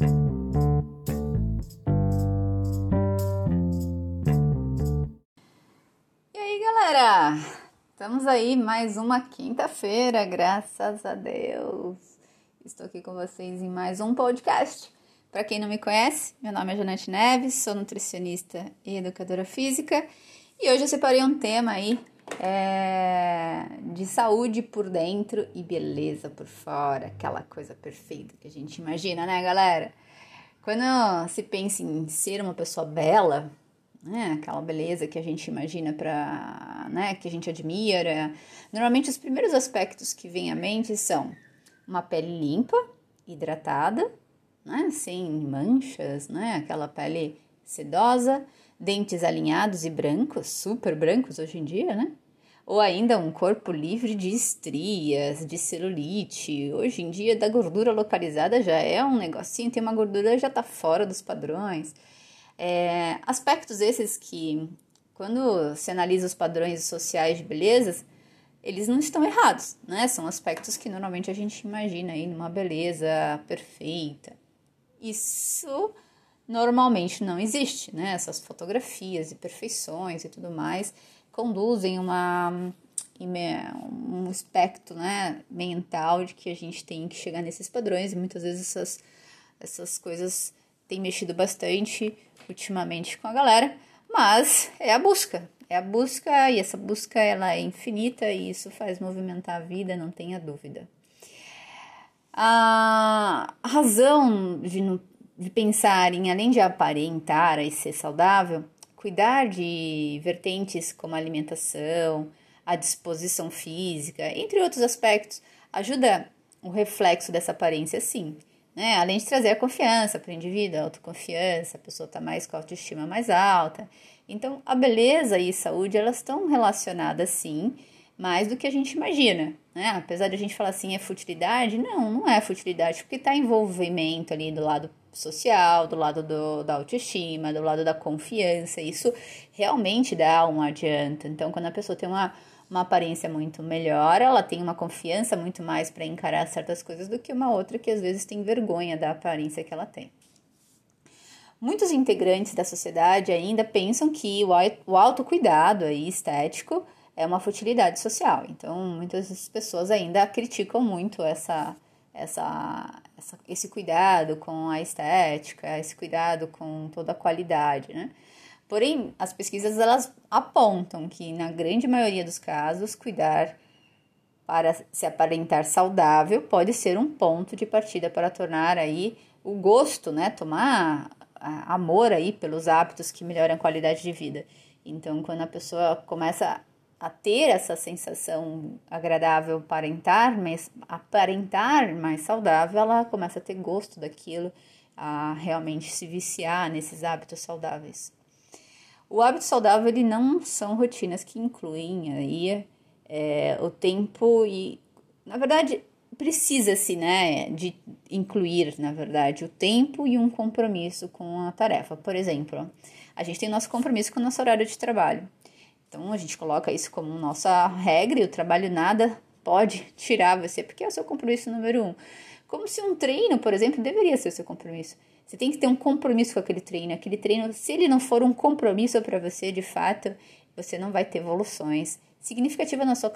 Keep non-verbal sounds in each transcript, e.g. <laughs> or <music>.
E aí, galera? Estamos aí mais uma quinta-feira, graças a Deus. Estou aqui com vocês em mais um podcast. Para quem não me conhece, meu nome é Janete Neves, sou nutricionista e educadora física e hoje eu separei um tema aí é, de saúde por dentro e beleza por fora, aquela coisa perfeita que a gente imagina, né, galera? Quando se pensa em ser uma pessoa bela, né, aquela beleza que a gente imagina para, né, que a gente admira, normalmente os primeiros aspectos que vêm à mente são uma pele limpa, hidratada, né, sem manchas, né, aquela pele sedosa, dentes alinhados e brancos, super brancos hoje em dia, né? Ou ainda um corpo livre de estrias, de celulite. Hoje em dia, da gordura localizada já é um negocinho, tem uma gordura já tá fora dos padrões. É, aspectos esses que, quando se analisa os padrões sociais de belezas, eles não estão errados, né? São aspectos que normalmente a gente imagina aí numa beleza perfeita. Isso normalmente não existe, né? Essas fotografias e perfeições e tudo mais conduzem uma um espectro né, mental de que a gente tem que chegar nesses padrões. E muitas vezes essas, essas coisas têm mexido bastante ultimamente com a galera, mas é a busca, é a busca e essa busca ela é infinita e isso faz movimentar a vida, não tenha dúvida. A razão de, de pensar em, além de aparentar e ser saudável, cuidar de vertentes como a alimentação, a disposição física, entre outros aspectos, ajuda o reflexo dessa aparência, sim. Né? Além de trazer a confiança para o indivíduo, a autoconfiança, a pessoa está mais com a autoestima mais alta. Então, a beleza e a saúde, elas estão relacionadas, sim, mais do que a gente imagina. Né? Apesar de a gente falar assim, é futilidade, não, não é futilidade, porque está envolvimento ali do lado social, do lado do, da autoestima, do lado da confiança. Isso realmente dá um adianto. Então, quando a pessoa tem uma, uma aparência muito melhor, ela tem uma confiança muito mais para encarar certas coisas do que uma outra que às vezes tem vergonha da aparência que ela tem. Muitos integrantes da sociedade ainda pensam que o autocuidado aí, estético é uma futilidade social. Então, muitas pessoas ainda criticam muito essa, essa, essa, esse cuidado com a estética, esse cuidado com toda a qualidade, né? Porém, as pesquisas elas apontam que na grande maioria dos casos, cuidar para se aparentar saudável pode ser um ponto de partida para tornar aí o gosto, né, tomar amor aí pelos hábitos que melhoram a qualidade de vida. Então, quando a pessoa começa a ter essa sensação agradável aparentar, mas aparentar mais saudável, ela começa a ter gosto daquilo, a realmente se viciar nesses hábitos saudáveis. O hábito saudável ele não são rotinas que incluem aí é, o tempo e, na verdade, precisa-se, né, de incluir, na verdade, o tempo e um compromisso com a tarefa. Por exemplo, a gente tem nosso compromisso com o nosso horário de trabalho. Então a gente coloca isso como nossa regra e o trabalho nada pode tirar você, porque é o seu compromisso número um. Como se um treino, por exemplo, deveria ser o seu compromisso. Você tem que ter um compromisso com aquele treino. Aquele treino, se ele não for um compromisso para você, de fato, você não vai ter evoluções significativas na sua,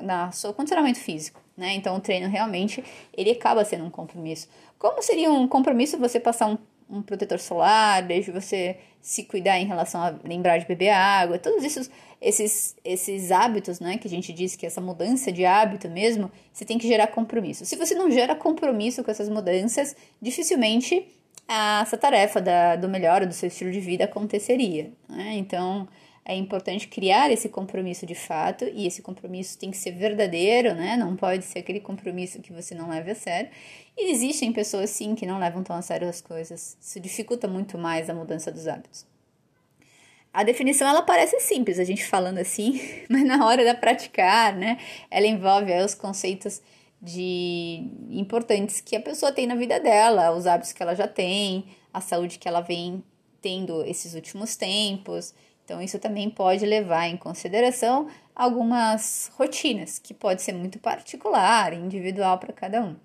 na seu condicionamento físico, né? Então, o treino realmente, ele acaba sendo um compromisso. Como seria um compromisso você passar um um protetor solar, desde você se cuidar em relação a lembrar de beber água, todos esses, esses, esses hábitos, né, que a gente diz que essa mudança de hábito mesmo, você tem que gerar compromisso. Se você não gera compromisso com essas mudanças, dificilmente essa tarefa da, do melhor do seu estilo de vida aconteceria. Né? Então, é importante criar esse compromisso de fato e esse compromisso tem que ser verdadeiro, né? Não pode ser aquele compromisso que você não leve a sério. E existem pessoas sim que não levam tão a sério as coisas. Isso dificulta muito mais a mudança dos hábitos. A definição ela parece simples, a gente falando assim, <laughs> mas na hora da praticar, né? Ela envolve os conceitos de importantes que a pessoa tem na vida dela, os hábitos que ela já tem, a saúde que ela vem tendo esses últimos tempos. Então, isso também pode levar em consideração algumas rotinas, que pode ser muito particular, individual para cada um.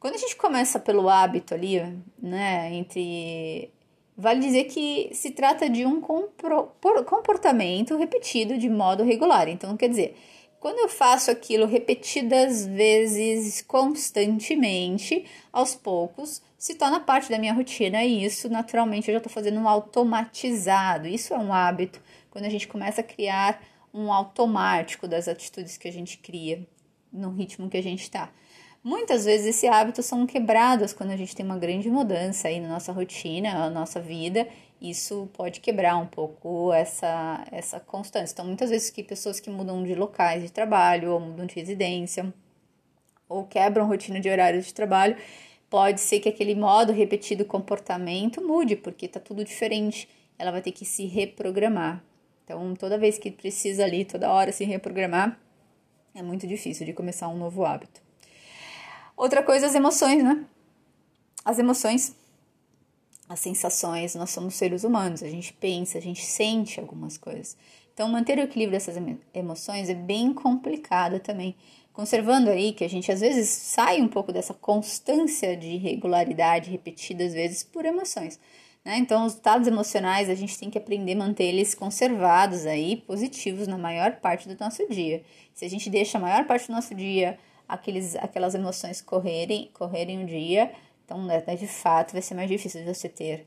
Quando a gente começa pelo hábito ali, né, entre vale dizer que se trata de um comportamento repetido de modo regular. Então, quer dizer, quando eu faço aquilo repetidas vezes, constantemente, aos poucos, se torna parte da minha rotina e isso, naturalmente, eu já estou fazendo um automatizado. Isso é um hábito, quando a gente começa a criar um automático das atitudes que a gente cria no ritmo que a gente está. Muitas vezes esse hábito são quebrados quando a gente tem uma grande mudança aí na nossa rotina, na nossa vida. Isso pode quebrar um pouco essa, essa constância. Então, muitas vezes que pessoas que mudam de locais de trabalho ou mudam de residência ou quebram rotina de horários de trabalho, pode ser que aquele modo repetido comportamento mude, porque está tudo diferente. Ela vai ter que se reprogramar. Então, toda vez que precisa ali, toda hora se reprogramar, é muito difícil de começar um novo hábito. Outra coisa, as emoções, né? As emoções, as sensações, nós somos seres humanos, a gente pensa, a gente sente algumas coisas. Então, manter o equilíbrio dessas emoções é bem complicado também. Conservando aí que a gente às vezes sai um pouco dessa constância de regularidade repetida às vezes por emoções. Né? Então, os estados emocionais a gente tem que aprender a manter eles conservados aí, positivos na maior parte do nosso dia. Se a gente deixa a maior parte do nosso dia aqueles, aquelas emoções correrem, correrem um dia, então né, de fato vai ser mais difícil de você ter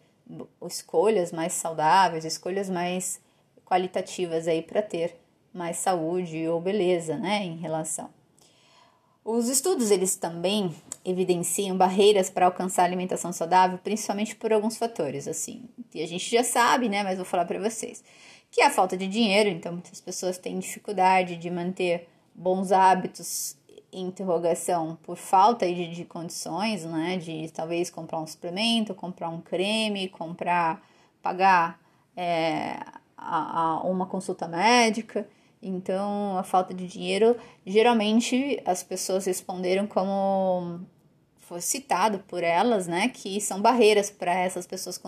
escolhas mais saudáveis, escolhas mais qualitativas aí para ter mais saúde ou beleza, né, em relação. Os estudos eles também evidenciam barreiras para alcançar a alimentação saudável, principalmente por alguns fatores, assim, que a gente já sabe, né, mas vou falar para vocês, que é a falta de dinheiro, então muitas pessoas têm dificuldade de manter bons hábitos interrogação por falta de, de condições, né? De talvez comprar um suplemento, comprar um creme, comprar, pagar é, a, a uma consulta médica. Então, a falta de dinheiro, geralmente as pessoas responderam como foi citado por elas, né? Que são barreiras para essas pessoas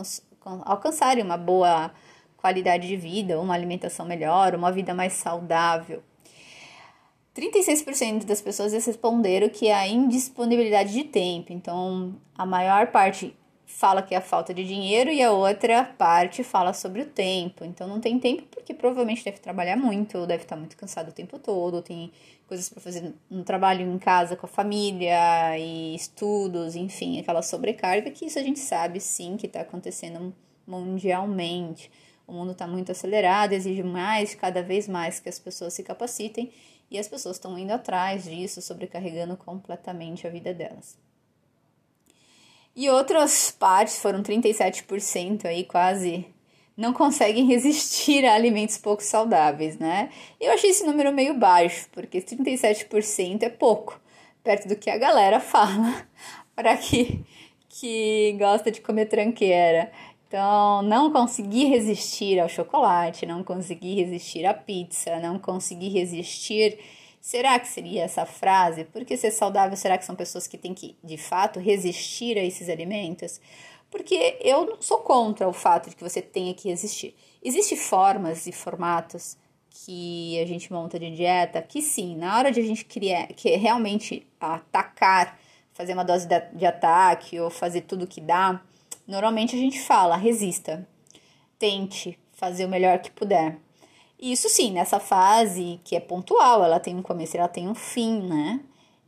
alcançarem uma boa qualidade de vida, uma alimentação melhor, uma vida mais saudável. 36% das pessoas responderam que é a indisponibilidade de tempo. Então, a maior parte fala que é a falta de dinheiro e a outra parte fala sobre o tempo. Então, não tem tempo porque provavelmente deve trabalhar muito, deve estar muito cansado o tempo todo, tem coisas para fazer no trabalho em casa com a família e estudos, enfim, aquela sobrecarga que isso a gente sabe sim que está acontecendo mundialmente. O mundo está muito acelerado, exige mais, cada vez mais que as pessoas se capacitem e as pessoas estão indo atrás disso, sobrecarregando completamente a vida delas. E outras partes, foram 37% aí, quase não conseguem <laughs> resistir a alimentos pouco saudáveis, né? Eu achei esse número meio baixo, porque 37% é pouco, perto do que a galera <laughs> fala para que que gosta de comer tranqueira. Então, não consegui resistir ao chocolate, não consegui resistir à pizza, não consegui resistir. Será que seria essa frase? Porque ser saudável, será que são pessoas que têm que, de fato, resistir a esses alimentos? Porque eu não sou contra o fato de que você tenha que resistir. Existem formas e formatos que a gente monta de dieta que sim, na hora de a gente criar, que realmente atacar, fazer uma dose de ataque ou fazer tudo que dá, Normalmente a gente fala, resista, tente fazer o melhor que puder. Isso sim, nessa fase que é pontual, ela tem um começo e ela tem um fim, né?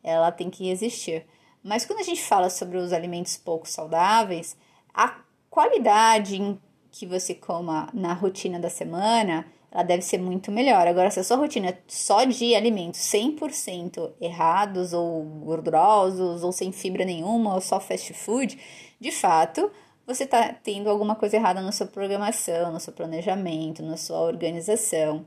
Ela tem que resistir. Mas quando a gente fala sobre os alimentos pouco saudáveis, a qualidade que você coma na rotina da semana, ela deve ser muito melhor. Agora, se a sua rotina é só de alimentos 100% errados ou gordurosos ou sem fibra nenhuma ou só fast food, de fato, você está tendo alguma coisa errada na sua programação, no seu planejamento, na sua organização.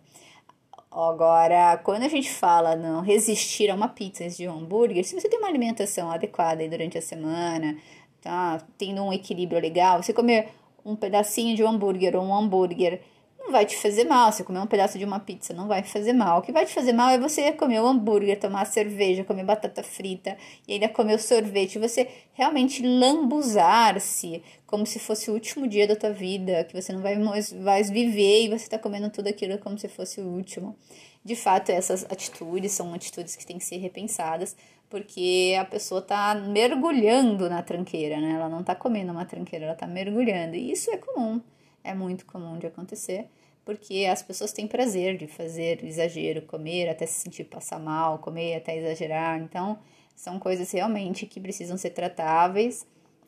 Agora, quando a gente fala não resistir a uma pizza de um hambúrguer, se você tem uma alimentação adequada durante a semana, tá tendo um equilíbrio legal, você comer um pedacinho de um hambúrguer ou um hambúrguer não vai te fazer mal. Você comer um pedaço de uma pizza não vai fazer mal. O que vai te fazer mal é você comer um hambúrguer, tomar cerveja, comer batata frita e ainda comer o sorvete. Você realmente lambuzar-se como se fosse o último dia da tua vida, que você não vai mais, mais viver e você está comendo tudo aquilo como se fosse o último. De fato, essas atitudes são atitudes que têm que ser repensadas, porque a pessoa está mergulhando na tranqueira, né? Ela não está comendo uma tranqueira, ela está mergulhando. E isso é comum, é muito comum de acontecer, porque as pessoas têm prazer de fazer exagero, comer até se sentir passar mal, comer até exagerar. Então, são coisas realmente que precisam ser tratáveis,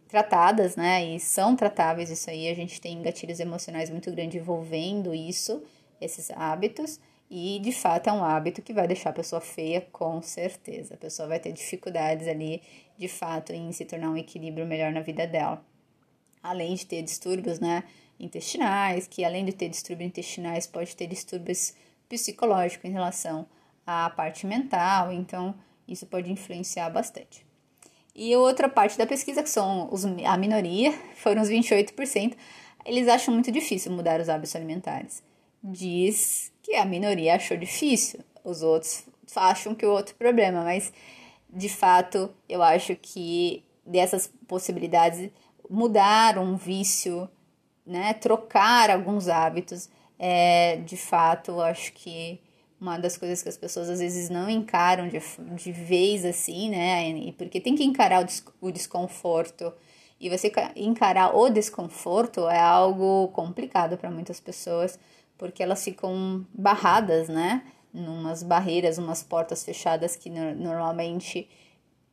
tratadas, né? E são tratáveis isso aí. A gente tem gatilhos emocionais muito grandes envolvendo isso, esses hábitos. E de fato é um hábito que vai deixar a pessoa feia, com certeza. A pessoa vai ter dificuldades ali, de fato, em se tornar um equilíbrio melhor na vida dela. Além de ter distúrbios, né, intestinais, que além de ter distúrbios intestinais, pode ter distúrbios psicológicos em relação à parte mental, então isso pode influenciar bastante. E outra parte da pesquisa, que são os, a minoria, foram os 28%, eles acham muito difícil mudar os hábitos alimentares. Diz que a minoria achou difícil, os outros acham que o outro problema, mas de fato eu acho que dessas possibilidades mudar um vício, né, trocar alguns hábitos, é de fato acho que uma das coisas que as pessoas às vezes não encaram de, de vez assim, né? Porque tem que encarar o, des, o desconforto. E você encarar o desconforto é algo complicado para muitas pessoas porque elas ficam barradas, né? Numas barreiras, umas portas fechadas que no normalmente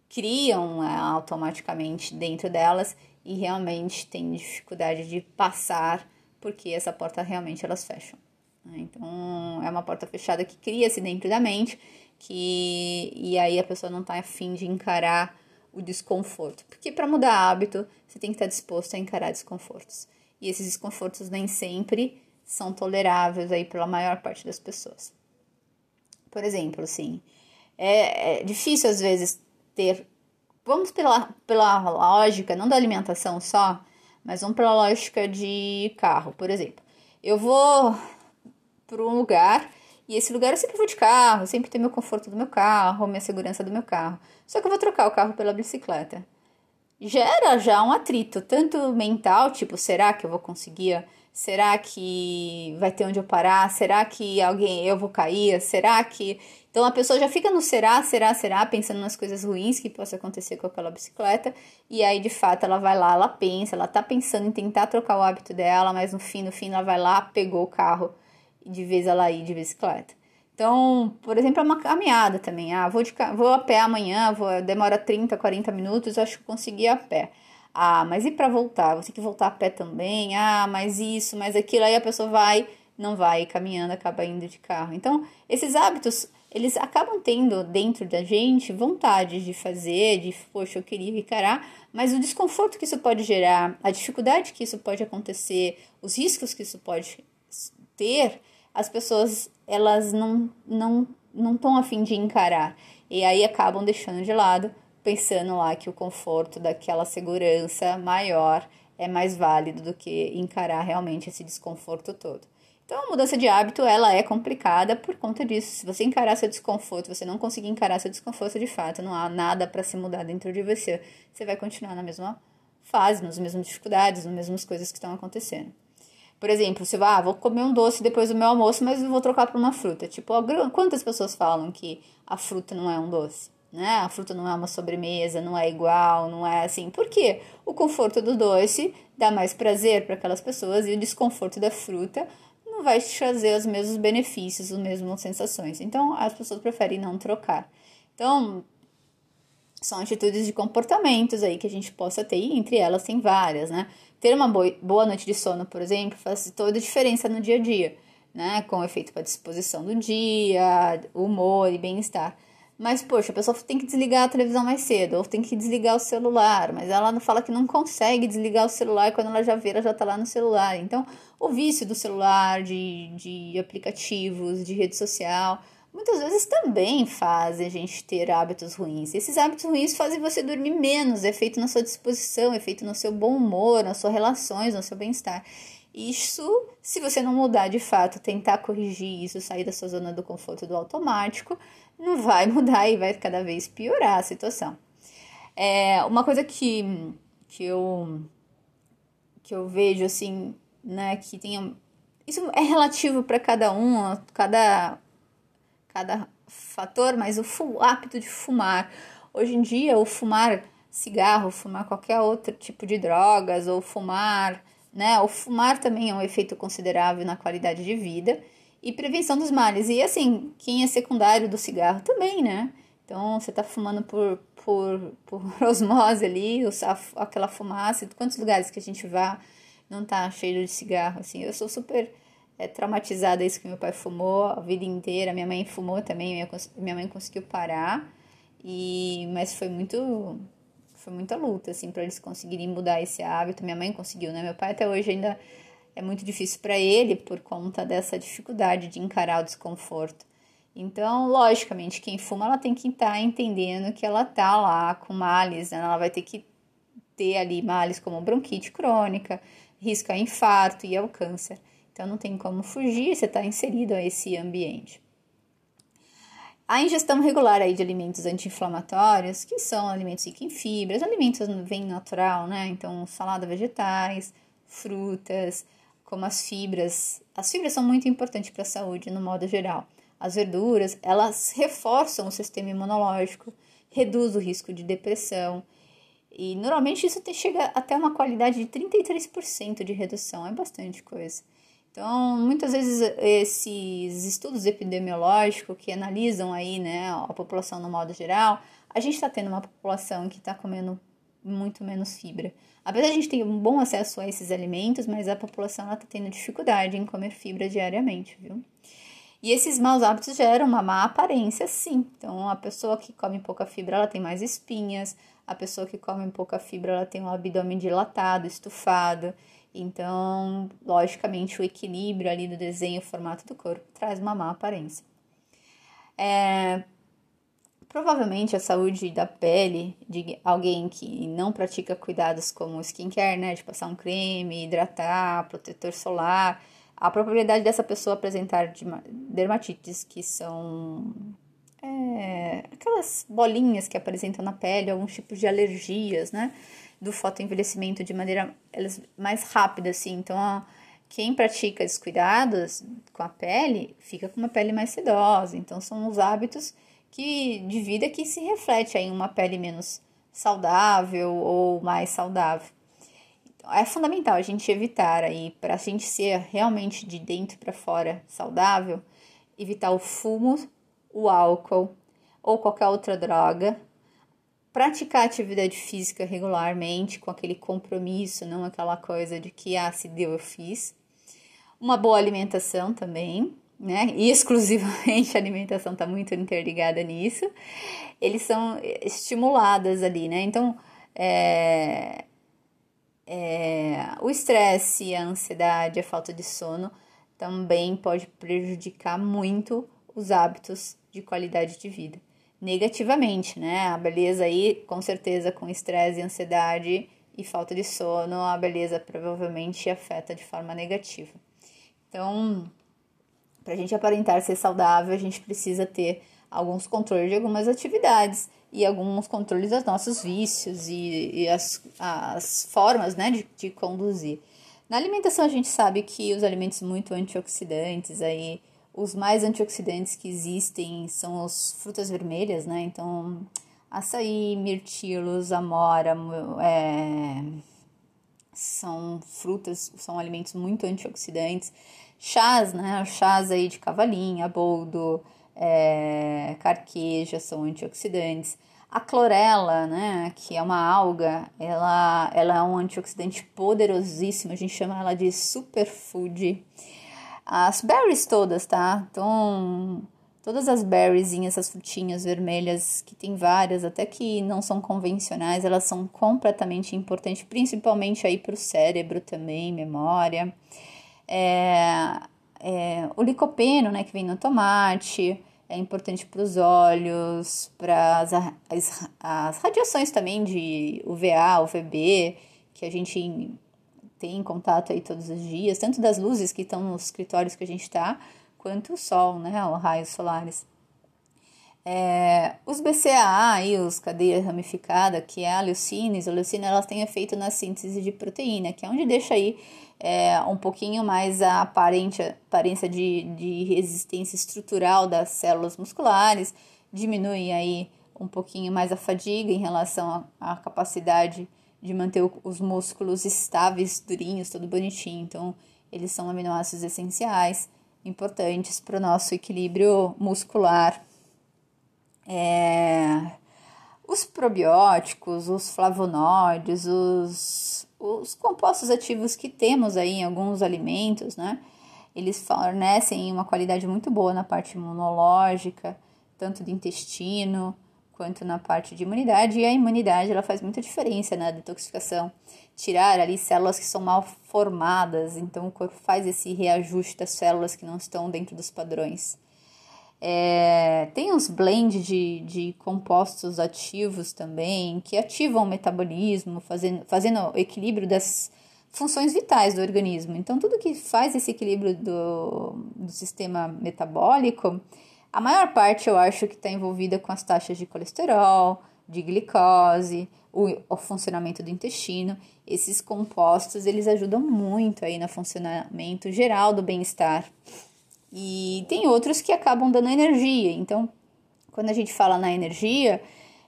criam é, automaticamente dentro delas e realmente tem dificuldade de passar porque essa porta realmente elas fecham. Né? Então é uma porta fechada que cria-se dentro da mente que e aí a pessoa não está afim de encarar o desconforto. Porque para mudar hábito, você tem que estar tá disposto a encarar desconfortos. E esses desconfortos nem sempre são toleráveis aí pela maior parte das pessoas. Por exemplo, assim, é, é difícil às vezes ter. Vamos pela, pela lógica, não da alimentação só, mas vamos pela lógica de carro, por exemplo. Eu vou para um lugar e esse lugar eu sempre vou de carro, sempre tem meu conforto do meu carro, minha segurança do meu carro. Só que eu vou trocar o carro pela bicicleta. Gera já um atrito, tanto mental, tipo, será que eu vou conseguir Será que vai ter onde eu parar? Será que alguém eu vou cair? Será que então a pessoa já fica no será, será, será, pensando nas coisas ruins que possa acontecer com aquela bicicleta, e aí de fato ela vai lá, ela pensa, ela tá pensando em tentar trocar o hábito dela, mas no fim, no fim ela vai lá, pegou o carro e de vez ela ir de bicicleta. Então, por exemplo, é uma caminhada também. Ah, vou, de, vou a pé amanhã, vou, demora 30, 40 minutos, acho que consegui ir a pé. Ah, mas e para voltar? Você tem que voltar a pé também? Ah, mas isso, mas aquilo. Aí a pessoa vai, não vai caminhando, acaba indo de carro. Então, esses hábitos, eles acabam tendo dentro da gente vontade de fazer, de, poxa, eu queria encarar, mas o desconforto que isso pode gerar, a dificuldade que isso pode acontecer, os riscos que isso pode ter, as pessoas, elas não não não estão afim de encarar. E aí acabam deixando de lado pensando lá que o conforto daquela segurança maior é mais válido do que encarar realmente esse desconforto todo. Então, a mudança de hábito, ela é complicada por conta disso. Se você encarar seu desconforto, você não conseguir encarar seu desconforto de fato, não há nada para se mudar dentro de você. Você vai continuar na mesma fase, nas mesmas dificuldades, nas mesmas coisas que estão acontecendo. Por exemplo, você vai, ah, vou comer um doce depois do meu almoço, mas eu vou trocar por uma fruta. Tipo, quantas pessoas falam que a fruta não é um doce? né? A fruta não é uma sobremesa, não é igual, não é assim. Por quê? O conforto do doce dá mais prazer para aquelas pessoas e o desconforto da fruta não vai te trazer os mesmos benefícios, as mesmas sensações. Então, as pessoas preferem não trocar. Então, são atitudes de comportamentos aí que a gente possa ter, e entre elas tem várias, né? Ter uma boa noite de sono, por exemplo, faz toda a diferença no dia a dia, né? Com efeito para disposição do dia, humor e bem-estar. Mas, poxa, a pessoa tem que desligar a televisão mais cedo, ou tem que desligar o celular, mas ela fala que não consegue desligar o celular quando ela já ela já tá lá no celular. Então, o vício do celular, de, de aplicativos, de rede social, muitas vezes também faz a gente ter hábitos ruins. Esses hábitos ruins fazem você dormir menos, é feito na sua disposição, é feito no seu bom humor, nas suas relações, no seu bem-estar. Isso, se você não mudar de fato, tentar corrigir isso, sair da sua zona do conforto do automático, não vai <laughs> mudar e vai cada vez piorar a situação. É, uma coisa que, que, eu, que eu vejo assim, né, que tem. Isso é relativo para cada um, cada, cada fator, mas o hábito de fumar hoje em dia o fumar cigarro, fumar qualquer outro tipo de drogas ou fumar, né? O fumar também é um efeito considerável na qualidade de vida e prevenção dos males. E assim, quem é secundário do cigarro também, né? Então, você tá fumando por, por, por <laughs> osmose ali, aquela fumaça, quantos lugares que a gente vá não tá cheio de cigarro, assim. Eu sou super é, traumatizada isso que meu pai fumou a vida inteira, minha mãe fumou também, minha, minha mãe conseguiu parar, e mas foi muito foi muita luta assim para eles conseguirem mudar esse hábito. Minha mãe conseguiu, né? Meu pai até hoje ainda é muito difícil para ele por conta dessa dificuldade de encarar o desconforto. Então, logicamente, quem fuma ela tem que estar tá entendendo que ela tá lá com males, né? ela vai ter que ter ali males como bronquite crônica, risco a infarto e ao câncer. Então não tem como fugir, você está inserido a esse ambiente. A ingestão regular aí de alimentos anti-inflamatórios, que são alimentos ricos em fibras, alimentos vem natural, né? Então, salada vegetais, frutas, como as fibras. As fibras são muito importantes para a saúde no modo geral. As verduras, elas reforçam o sistema imunológico, reduz o risco de depressão. E normalmente isso chega até uma qualidade de 33% de redução, é bastante coisa. Então, muitas vezes esses estudos epidemiológicos que analisam aí, né, a população no modo geral, a gente está tendo uma população que está comendo muito menos fibra. Apesar de a gente ter um bom acesso a esses alimentos, mas a população está tendo dificuldade em comer fibra diariamente, viu? E esses maus hábitos geram uma má aparência, sim. Então, a pessoa que come pouca fibra, ela tem mais espinhas. A pessoa que come pouca fibra, ela tem um abdômen dilatado, estufado. Então, logicamente, o equilíbrio ali do desenho, o formato do corpo, traz uma má aparência. É, provavelmente a saúde da pele de alguém que não pratica cuidados como skincare, né, de passar um creme, hidratar, protetor solar, a probabilidade dessa pessoa apresentar dermatites, que são é, aquelas bolinhas que apresentam na pele, alguns tipos de alergias, né? do fotoenvelhecimento de maneira mais rápida, assim. Então, quem pratica descuidados com a pele fica com uma pele mais sedosa. Então, são os hábitos que de vida que se reflete em uma pele menos saudável ou mais saudável. Então, é fundamental a gente evitar aí, para a gente ser realmente de dentro para fora saudável, evitar o fumo, o álcool ou qualquer outra droga praticar atividade física regularmente, com aquele compromisso, não aquela coisa de que, ah, se deu, eu fiz. Uma boa alimentação também, né? E <laughs> exclusivamente a alimentação está muito interligada nisso. Eles são estimuladas ali, né? Então, é, é, o estresse, a ansiedade, a falta de sono também pode prejudicar muito os hábitos de qualidade de vida negativamente, né? A beleza aí, com certeza, com estresse, ansiedade e falta de sono, a beleza provavelmente afeta de forma negativa. Então, para a gente aparentar ser saudável, a gente precisa ter alguns controles de algumas atividades e alguns controles dos nossos vícios e, e as, as formas né, de, de conduzir. Na alimentação, a gente sabe que os alimentos muito antioxidantes aí os mais antioxidantes que existem são as frutas vermelhas, né? Então, açaí, mirtilos, amora, é, são frutas, são alimentos muito antioxidantes. Chás, né? Chás aí de cavalinha, boldo, é, carqueja são antioxidantes. A clorela, né, que é uma alga, ela, ela é um antioxidante poderosíssimo, a gente chama ela de superfood. As berries todas, tá? Então, todas as berries, essas frutinhas vermelhas, que tem várias, até que não são convencionais, elas são completamente importantes, principalmente aí para o cérebro também, memória. É, é, o licopeno, né, que vem no tomate, é importante para os olhos, para as, as, as radiações também de UVA, UVB, que a gente tem contato aí todos os dias, tanto das luzes que estão nos escritórios que a gente está, quanto o sol, né, os raios solares. É, os BCAA e os cadeia ramificada, que é a leucina, a leucina elas têm efeito na síntese de proteína, que é onde deixa aí é, um pouquinho mais a aparente, aparência de, de resistência estrutural das células musculares, diminui aí um pouquinho mais a fadiga em relação à capacidade de manter os músculos estáveis, durinhos, tudo bonitinho. Então, eles são aminoácidos essenciais, importantes para o nosso equilíbrio muscular. É, os probióticos, os flavonoides, os, os compostos ativos que temos aí em alguns alimentos, né? Eles fornecem uma qualidade muito boa na parte imunológica, tanto do intestino, quanto na parte de imunidade, e a imunidade ela faz muita diferença na detoxificação. Tirar ali células que são mal formadas, então o corpo faz esse reajuste das células que não estão dentro dos padrões. É, tem uns blends de, de compostos ativos também, que ativam o metabolismo, fazendo, fazendo o equilíbrio das funções vitais do organismo. Então, tudo que faz esse equilíbrio do, do sistema metabólico a maior parte eu acho que está envolvida com as taxas de colesterol, de glicose, o, o, funcionamento do intestino. Esses compostos eles ajudam muito aí no funcionamento geral do bem-estar. E tem outros que acabam dando energia. Então, quando a gente fala na energia,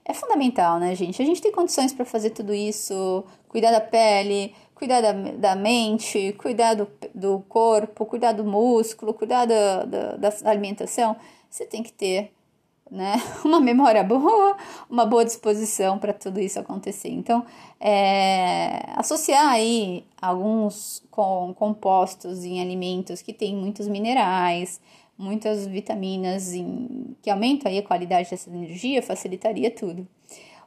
é fundamental, né, gente? A gente tem condições para fazer tudo isso, cuidar da pele, cuidar da, da mente, cuidar do, do corpo, cuidar do músculo, cuidar da, da, da alimentação você tem que ter né, <laughs> uma memória boa, uma boa disposição para tudo isso acontecer. Então, é, associar aí alguns com, compostos em alimentos que têm muitos minerais, muitas vitaminas em, que aumentam aí a qualidade dessa energia, facilitaria tudo.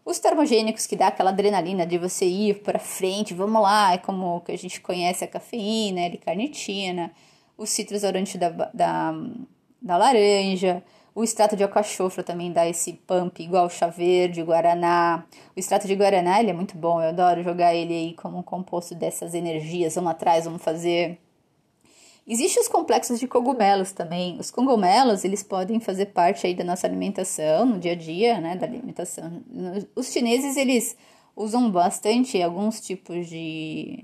Os termogênicos que dá aquela adrenalina de você ir para frente, vamos lá, é como que a gente conhece a cafeína, a L-carnitina, o citrus da, da da laranja. O extrato de alcachofra também dá esse pump, igual chá verde, guaraná. O extrato de guaraná ele é muito bom, eu adoro jogar ele aí como um composto dessas energias. Vamos atrás, vamos fazer. Existem os complexos de cogumelos também. Os cogumelos, eles podem fazer parte aí da nossa alimentação, no dia a dia, né, da alimentação. Os chineses, eles usam bastante alguns tipos de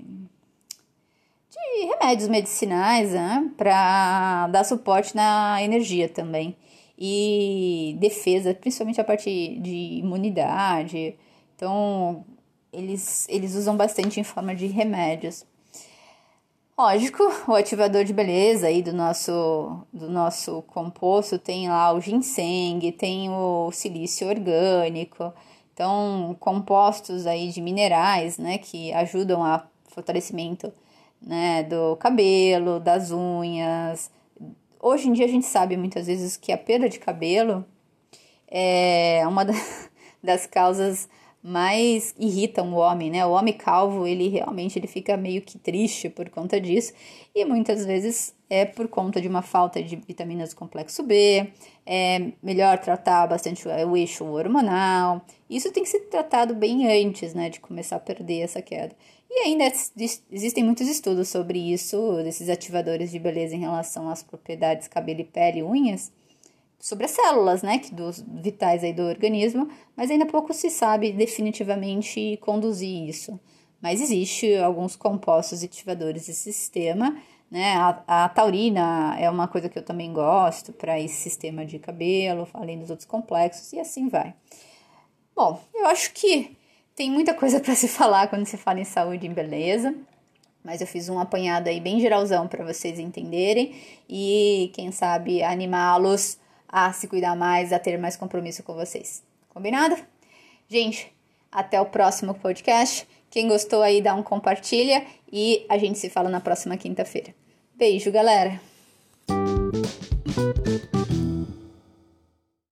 de remédios medicinais né, para dar suporte na energia também. E defesa, principalmente a parte de imunidade. Então, eles, eles usam bastante em forma de remédios. Lógico, <laughs> o ativador de beleza aí do nosso, do nosso composto tem lá o ginseng, tem o silício orgânico, então compostos aí de minerais, né, que ajudam a fortalecimento né, do cabelo, das unhas. Hoje em dia a gente sabe muitas vezes que a perda de cabelo é uma <laughs> das causas mais irritam o homem, né? O homem calvo, ele realmente ele fica meio que triste por conta disso, e muitas vezes é por conta de uma falta de vitaminas do complexo B, é melhor tratar bastante o eixo hormonal. Isso tem que ser tratado bem antes, né, de começar a perder essa queda. E ainda existem muitos estudos sobre isso, desses ativadores de beleza em relação às propriedades cabelo e pele e unhas, sobre as células, né, que dos vitais aí do organismo, mas ainda pouco se sabe definitivamente conduzir isso. Mas existe alguns compostos ativadores desse sistema, né? A, a taurina é uma coisa que eu também gosto para esse sistema de cabelo, além dos outros complexos e assim vai. Bom, eu acho que tem muita coisa para se falar quando se fala em saúde e beleza, mas eu fiz um apanhado aí bem geralzão para vocês entenderem e quem sabe animá-los a se cuidar mais, a ter mais compromisso com vocês. Combinado? Gente, até o próximo podcast. Quem gostou aí, dá um compartilha e a gente se fala na próxima quinta-feira. Beijo, galera!